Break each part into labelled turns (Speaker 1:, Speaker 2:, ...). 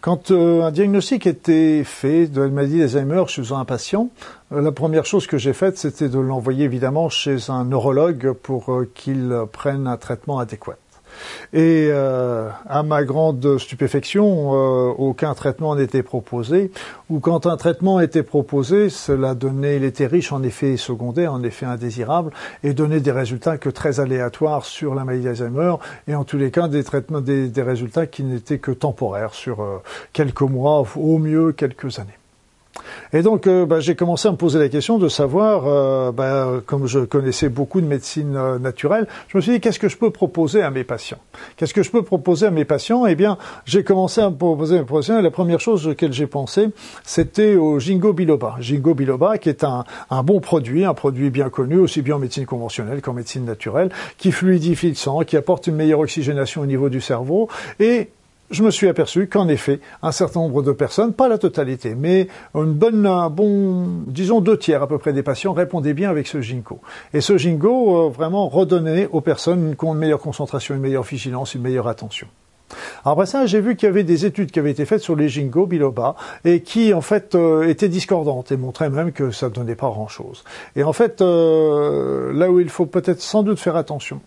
Speaker 1: Quand euh, un diagnostic était fait de la maladie d'Alzheimer chez un patient, euh, la première chose que j'ai faite, c'était de l'envoyer évidemment chez un neurologue pour euh, qu'il prenne un traitement adéquat. Et euh, à ma grande stupéfaction, euh, aucun traitement n'était proposé. Ou quand un traitement était proposé, cela donnait, il était riche en effets secondaires, en effets indésirables, et donnait des résultats que très aléatoires sur la maladie d'Alzheimer, et en tous les cas des traitements, des, résultats qui n'étaient que temporaires sur euh, quelques mois, au mieux quelques années. Et donc, euh, bah, j'ai commencé à me poser la question de savoir, euh, bah, comme je connaissais beaucoup de médecine euh, naturelle, je me suis dit qu'est-ce que je peux proposer à mes patients? Qu'est-ce que je peux proposer à mes patients? Eh bien, j'ai commencé à me proposer à mes patients. Et la première chose auquel j'ai pensé, c'était au Jingo biloba. Jingo biloba, qui est un, un, bon produit, un produit bien connu, aussi bien en médecine conventionnelle qu'en médecine naturelle, qui fluidifie le sang, qui apporte une meilleure oxygénation au niveau du cerveau et je me suis aperçu qu'en effet, un certain nombre de personnes, pas la totalité, mais une bonne, un bon, disons deux tiers à peu près des patients répondaient bien avec ce ginkgo. Et ce ginkgo euh, vraiment redonnait aux personnes une, meilleure concentration, une meilleure vigilance, une meilleure attention. après ça, j'ai vu qu'il y avait des études qui avaient été faites sur les ginkgo biloba et qui en fait euh, étaient discordantes et montraient même que ça ne donnait pas grand-chose. Et en fait, euh, là où il faut peut-être sans doute faire attention,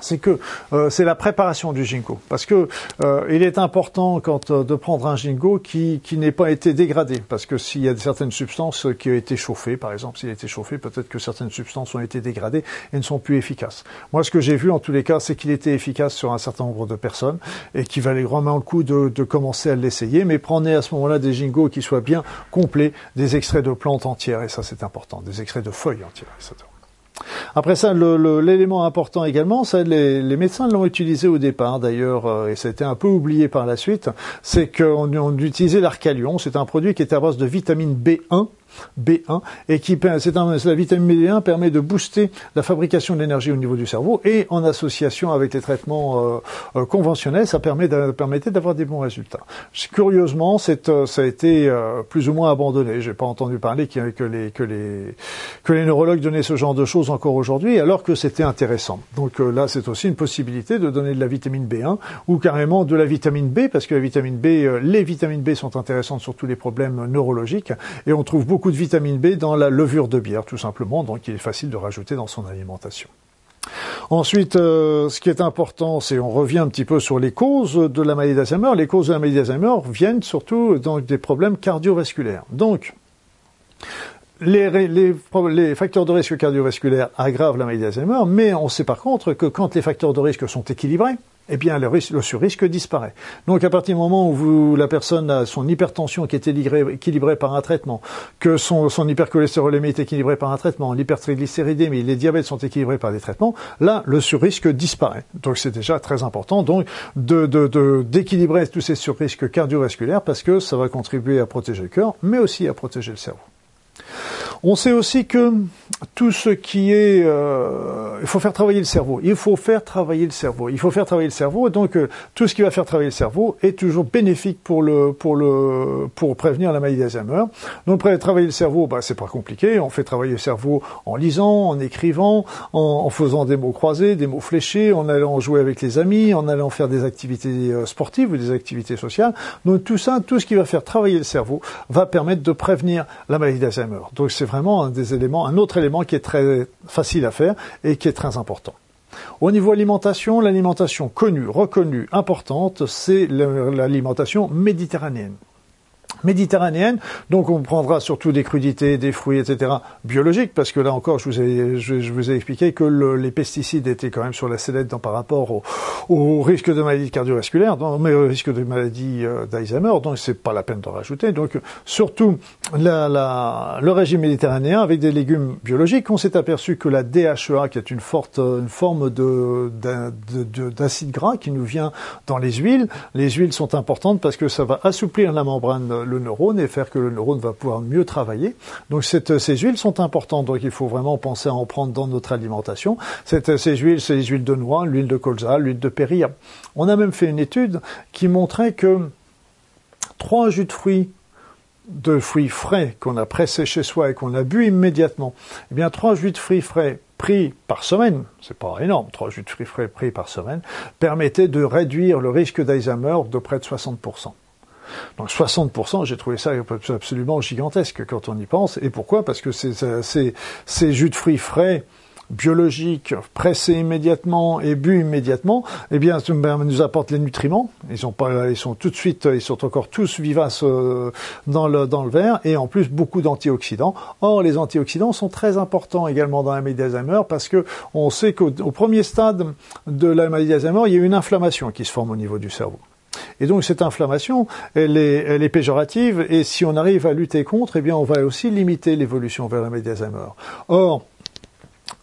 Speaker 1: c'est que euh, c'est la préparation du ginkgo, parce que euh, il est important quand euh, de prendre un ginkgo qui, qui n'ait pas été dégradé, parce que s'il y a certaines substances qui ont été chauffées, par exemple, s'il a été chauffé, peut-être que certaines substances ont été dégradées et ne sont plus efficaces. Moi, ce que j'ai vu en tous les cas, c'est qu'il était efficace sur un certain nombre de personnes et qu'il valait vraiment le coup de, de commencer à l'essayer, mais prenez à ce moment-là des ginkgos qui soient bien complets, des extraits de plantes entières, et ça c'est important, des extraits de feuilles entières, etc. Après ça, l'élément important également, ça, les, les médecins l'ont utilisé au départ d'ailleurs, euh, et ça un peu oublié par la suite, c'est qu'on on utilisait l'arcalion, c'est un produit qui était à base de vitamine B1, B1 et qui c'est la vitamine B1 permet de booster la fabrication d'énergie au niveau du cerveau et en association avec les traitements euh, euh, conventionnels, ça permet permettait d'avoir des bons résultats. Curieusement, euh, ça a été plus ou moins abandonné. J'ai pas entendu parler que les que les que les neurologues donnaient ce genre de choses encore aujourd'hui, alors que c'était intéressant. Donc là, c'est aussi une possibilité de donner de la vitamine B1 ou carrément de la vitamine B, parce que la vitamine B, les vitamines B sont intéressantes sur tous les problèmes neurologiques et on trouve beaucoup de vitamine B dans la levure de bière, tout simplement, donc il est facile de rajouter dans son alimentation. Ensuite, euh, ce qui est important, c'est on revient un petit peu sur les causes de la maladie d'Alzheimer. Les causes de la maladie d'Alzheimer viennent surtout des problèmes cardiovasculaires. Donc, les, les, facteurs de risque cardiovasculaire aggravent la maladie d'Alzheimer, mais on sait par contre que quand les facteurs de risque sont équilibrés, eh bien le, risque, le surrisque disparaît. Donc à partir du moment où la personne a son hypertension qui est équilibrée, par un traitement, que son, son hypercholestérolémie est équilibrée par un traitement, l'hypertriglycéridémie, les diabètes sont équilibrés par des traitements, là le surrisque disparaît. Donc c'est déjà très important donc de, d'équilibrer tous ces surrisques cardiovasculaires parce que ça va contribuer à protéger le cœur, mais aussi à protéger le cerveau. On sait aussi que tout ce qui est, euh, il faut faire travailler le cerveau. Il faut faire travailler le cerveau. Il faut faire travailler le cerveau. Et donc euh, tout ce qui va faire travailler le cerveau est toujours bénéfique pour le pour le pour prévenir la maladie d'Alzheimer. Donc travailler le cerveau, bah c'est pas compliqué. On fait travailler le cerveau en lisant, en écrivant, en, faisant des mots croisés, des mots fléchés, en allant jouer avec les amis, en allant faire des activités euh, sportives ou des activités sociales. Donc tout ça, tout ce qui va faire travailler le cerveau, va permettre de prévenir la maladie d'Alzheimer. Donc c'est vraiment un des éléments, un autre élément qui est très facile à faire et qui est très important. Au niveau alimentation, l'alimentation connue, reconnue, importante, c'est l'alimentation méditerranéenne méditerranéenne. Donc on prendra surtout des crudités, des fruits, etc. biologiques, parce que là encore, je vous ai, expliqué que les pesticides étaient quand même sur la sellette par rapport au, risque de maladie cardiovasculaire, mais au risque de maladie euh, d'Alzheimer, donc c'est pas la peine de rajouter. Donc surtout le régime méditerranéen avec des légumes biologiques, on s'est aperçu que la DHEA, qui est une forte une forme de d'acide gras qui nous vient dans les huiles, les huiles sont importantes parce que ça va assouplir la membrane le neurone et faire que le neurone va pouvoir mieux travailler. Donc ces huiles sont importantes, donc il faut vraiment penser à en prendre dans notre alimentation. ces huiles, c'est les huiles de noix, l'huile de colza, l'huile de périlla. On a même fait une étude qui montrait que trois jus de fruits de fruits frais qu'on a pressés chez soi et qu'on a bu immédiatement, eh bien trois jus de fruits frais pris par semaine, c'est pas énorme, trois jus de fruits frais pris par semaine, permettaient de réduire le risque d'Alzheimer de près de 60%. Donc 60%, j'ai trouvé ça absolument gigantesque quand on y pense. Et pourquoi? Parce que ces jus de fruits frais biologiques, pressés immédiatement et bu immédiatement, eh bien, nous apporte les nutriments. Ils sont pas, ils sont tout de suite, ils sont encore tous vivaces euh, dans le dans le verre et en plus beaucoup d'antioxydants. Or, les antioxydants sont très importants également dans la maladie d'Alzheimer parce que on sait qu'au premier stade de la maladie d'Alzheimer, il y a une inflammation qui se forme au niveau du cerveau. Et donc cette inflammation, elle est, péjorative, et si on arrive à lutter contre, eh bien on va aussi limiter l'évolution vers la d'Alzheimer. Or,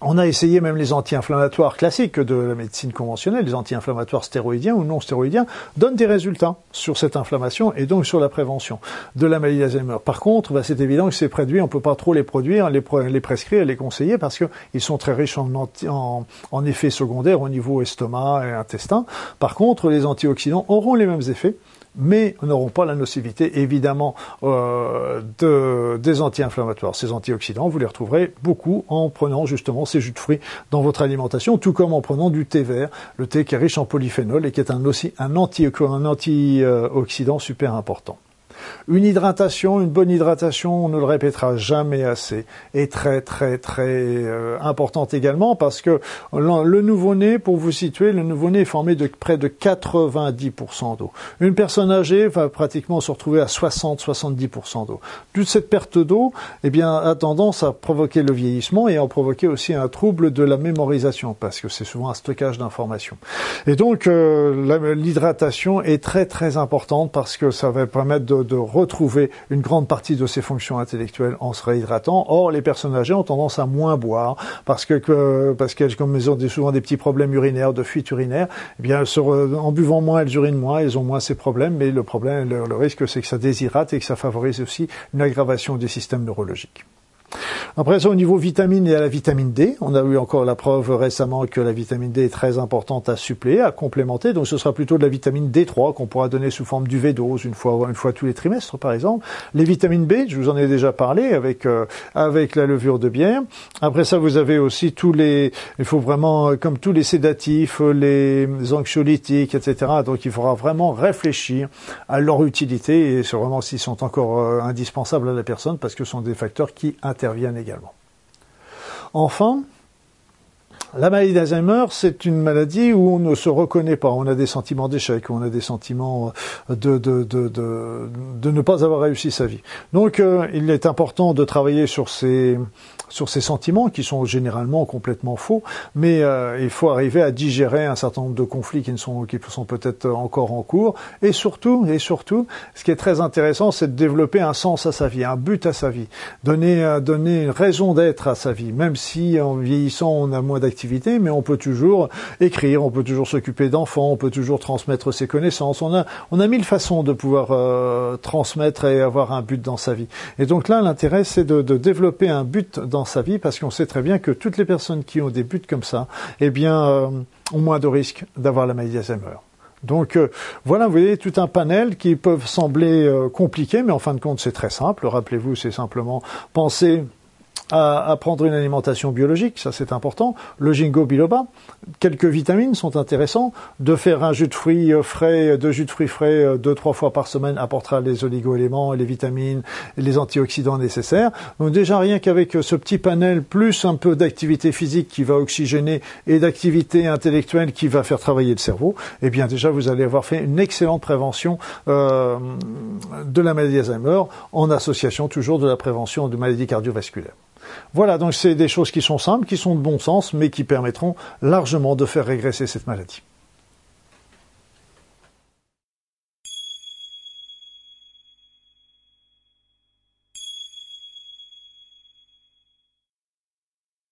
Speaker 1: on a essayé même les anti-inflammatoires classiques de la médecine conventionnelle, les anti-inflammatoires stéroïdiens ou non stéroïdiens, donnent des résultats sur cette inflammation et donc sur la prévention de la maladie d'Alzheimer. Par contre, bah, c'est évident que ces produits, on ne peut pas trop les produire, les, prescrire, les conseiller parce qu'ils sont très riches en effets secondaires au niveau estomac et intestin. Par contre, les antioxydants auront les mêmes effets mais n'auront pas la nocivité évidemment euh, de, des anti-inflammatoires. Ces antioxydants, vous les retrouverez beaucoup en prenant justement ces jus de fruits dans votre alimentation, tout comme en prenant du thé vert, le thé qui est riche en polyphénol et qui est un, aussi un antioxydant super important. Une hydratation, une bonne hydratation, on ne le répétera jamais assez, est très très très euh, importante également parce que le nouveau-né, pour vous situer, le nouveau-né est formé de près de 90% d'eau. Une personne âgée va pratiquement se retrouver à 60-70% d'eau. Toute cette perte d'eau, eh bien, a tendance à provoquer le vieillissement et à provoquer aussi un trouble de la mémorisation parce que c'est souvent un stockage d'informations. Et donc, euh, l'hydratation est très très importante parce que ça va permettre de retrouver une grande partie de ses fonctions intellectuelles en se réhydratant. Or, les personnes âgées ont tendance à moins boire parce que, parce qu'elles, comme elles ont souvent des petits problèmes urinaires, de fuite urinaire, eh bien, en buvant moins, elles urinent moins, elles ont moins ces problèmes, mais le problème, le risque, c'est que ça déshydrate et que ça favorise aussi une aggravation des systèmes neurologiques. Après ça, au niveau vitamine, y a la vitamine D. On a eu encore la preuve récemment que la vitamine D est très importante à suppléer, à complémenter. Donc ce sera plutôt de la vitamine D3 qu'on pourra donner sous forme d'UV-dose une fois, une fois tous les trimestres, par exemple. Les vitamines B, je vous en ai déjà parlé avec, euh, avec la levure de bière. Après ça, vous avez aussi tous les, il faut vraiment, euh, comme tous les sédatifs, les anxiolytiques, etc. Donc il faudra vraiment réfléchir à leur utilité et vraiment s'ils sont encore euh, indispensables à la personne parce que ce sont des facteurs qui interviennent également. Enfin, la maladie d'Alzheimer, c'est une maladie où on ne se reconnaît pas. On a des sentiments d'échec, on a des sentiments de, de, de, de, ne pas avoir réussi sa vie. Donc, euh, il est important de travailler sur ces, sur ces sentiments qui sont généralement complètement faux, mais euh, il faut arriver à digérer un certain nombre de conflits qui ne sont qui sont peut-être encore en cours et surtout et surtout ce qui est très intéressant c'est de développer un sens à sa vie, un but à sa vie, donner euh, donner une raison d'être à sa vie, même si en vieillissant on a moins mais on peut toujours écrire, on peut toujours s'occuper d'enfants, on peut toujours transmettre ses connaissances, on a on a mille façons de pouvoir euh, transmettre et avoir un but dans sa vie. Et donc là l'intérêt c'est de, de développer un but dans sa vie parce qu'on sait très bien que toutes les personnes qui ont des buts comme ça, eh bien, euh, ont moins de risques d'avoir la maladie d'Alzheimer. Donc euh, voilà, vous voyez tout un panel qui peuvent sembler euh, compliqués, mais en fin de compte c'est très simple. Rappelez-vous, c'est simplement penser à, prendre une alimentation biologique, ça c'est important. Le ginkgo biloba, quelques vitamines sont intéressants. De faire un jus de fruits euh, frais, deux jus de fruits frais euh, deux trois fois par semaine apportera les oligo-éléments, les vitamines, les antioxydants nécessaires. Donc déjà rien qu'avec euh, ce petit panel plus un peu d'activité physique qui va oxygéner et d'activité intellectuelle qui va faire travailler le cerveau, eh bien déjà vous allez avoir fait une excellente prévention euh, de la maladie d'Alzheimer en association toujours de la prévention de maladies cardiovasculaires. Voilà, donc c'est des choses qui sont simples, qui sont de bon sens, mais qui permettront largement de faire régresser cette maladie.